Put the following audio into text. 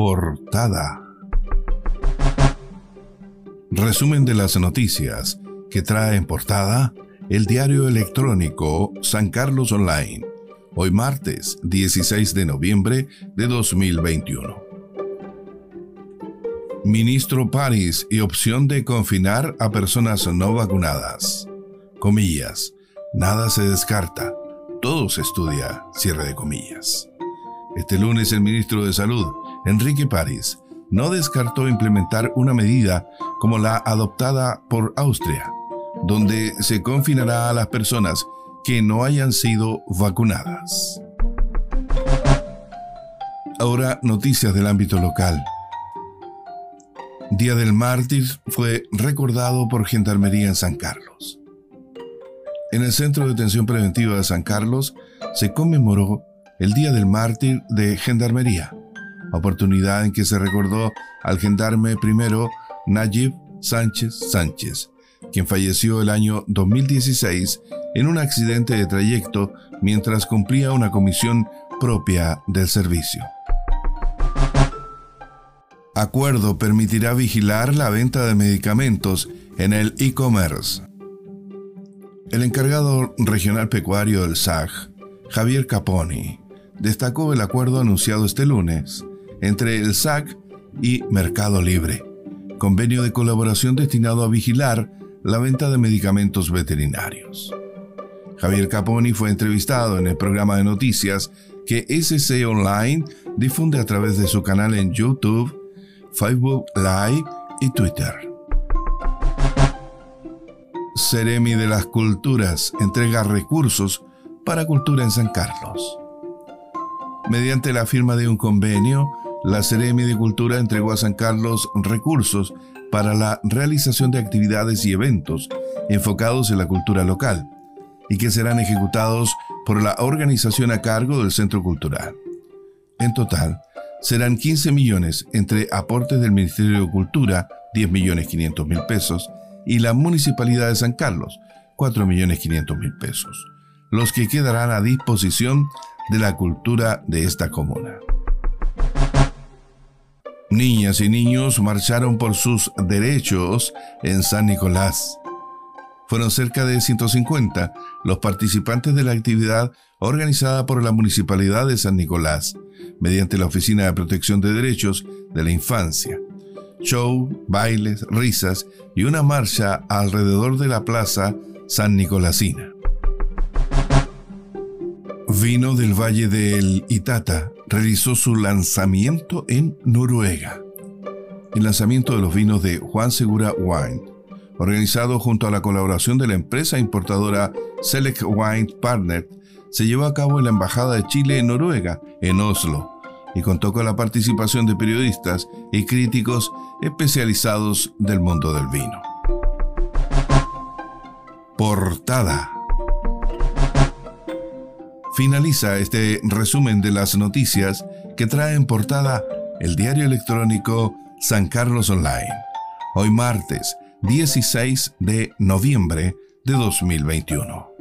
Portada. Resumen de las noticias que trae en portada el diario electrónico San Carlos Online, hoy martes 16 de noviembre de 2021. Ministro París y opción de confinar a personas no vacunadas. Comillas, nada se descarta, todo se estudia, cierre de comillas. Este lunes el ministro de Salud, Enrique París, no descartó implementar una medida como la adoptada por Austria, donde se confinará a las personas que no hayan sido vacunadas. Ahora noticias del ámbito local. Día del Mártir fue recordado por Gendarmería en San Carlos. En el Centro de Detención Preventiva de San Carlos se conmemoró el Día del Mártir de Gendarmería, oportunidad en que se recordó al gendarme primero Nayib Sánchez Sánchez, quien falleció el año 2016 en un accidente de trayecto mientras cumplía una comisión propia del servicio. Acuerdo permitirá vigilar la venta de medicamentos en el e-commerce. El encargado regional pecuario del SAG, Javier Caponi, destacó el acuerdo anunciado este lunes entre el SAC y Mercado Libre, convenio de colaboración destinado a vigilar la venta de medicamentos veterinarios. Javier Caponi fue entrevistado en el programa de noticias que SC Online difunde a través de su canal en YouTube, Facebook Live y Twitter. Ceremi de las Culturas entrega recursos para cultura en San Carlos. Mediante la firma de un convenio, la Ceremi de Cultura entregó a San Carlos recursos para la realización de actividades y eventos enfocados en la cultura local y que serán ejecutados por la organización a cargo del Centro Cultural. En total, serán 15 millones entre aportes del Ministerio de Cultura, 10 millones 500 mil pesos, y la Municipalidad de San Carlos, 4 millones 500 mil pesos, los que quedarán a disposición de la cultura de esta comuna. Niñas y niños marcharon por sus derechos en San Nicolás. Fueron cerca de 150 los participantes de la actividad organizada por la Municipalidad de San Nicolás, mediante la Oficina de Protección de Derechos de la Infancia. Show, bailes, risas y una marcha alrededor de la plaza San Nicolasina. Vino del Valle del Itata realizó su lanzamiento en Noruega. El lanzamiento de los vinos de Juan Segura Wine, organizado junto a la colaboración de la empresa importadora Select Wine Partner, se llevó a cabo en la Embajada de Chile en Noruega, en Oslo, y contó con la participación de periodistas y críticos especializados del mundo del vino. Portada finaliza este resumen de las noticias que trae en portada el diario electrónico San Carlos Online, hoy martes 16 de noviembre de 2021.